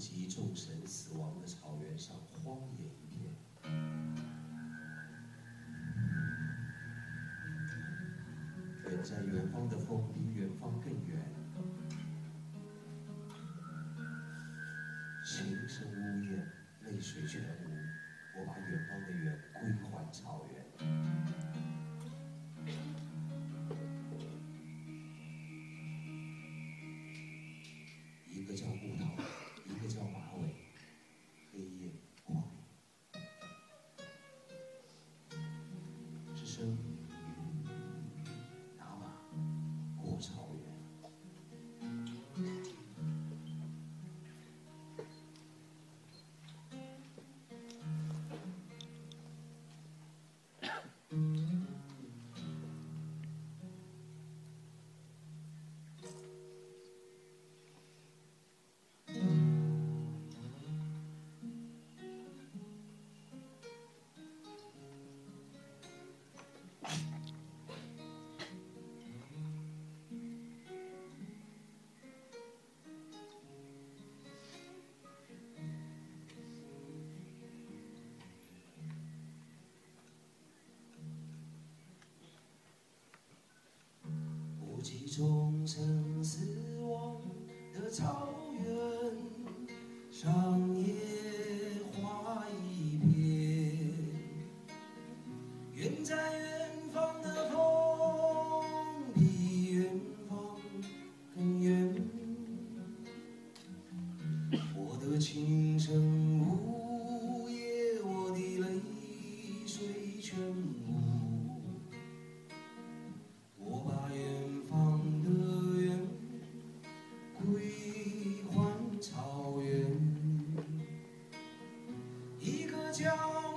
及众神死亡的草原上荒野一片。远在远方的风离远方更远。琴声呜咽泪水全无我把远方的远归还草原。生死亡的草原，上小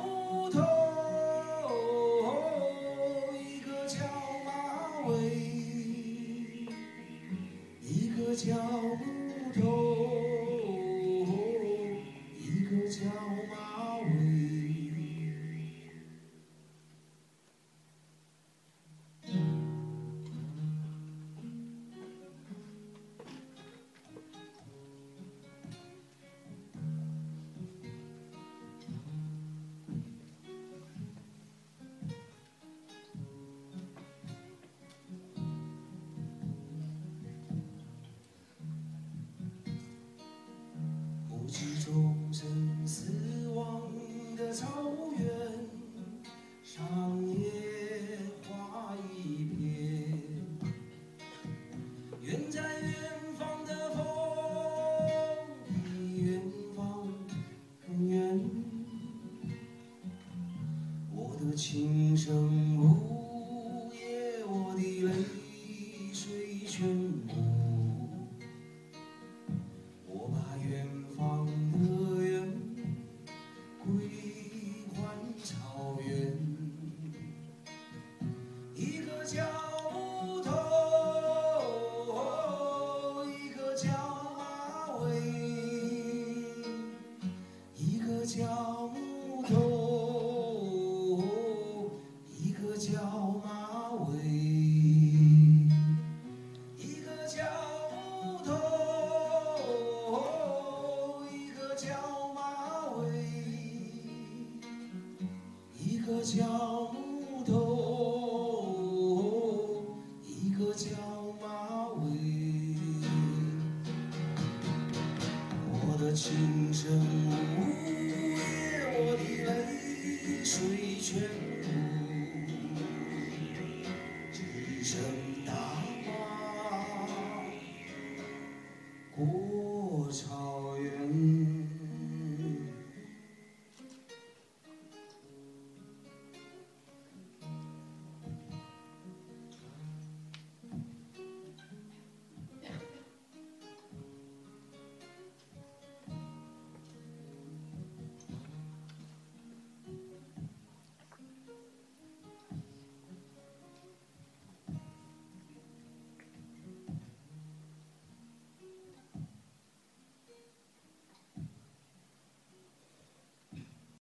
木头，一个叫马尾，一个叫木头，草原，上野花一片。远在远方的风，比远方更远。我的琴声不叫马尾，一个叫木头，一个叫马尾。一个叫木头，一个叫马尾，一个叫 Jim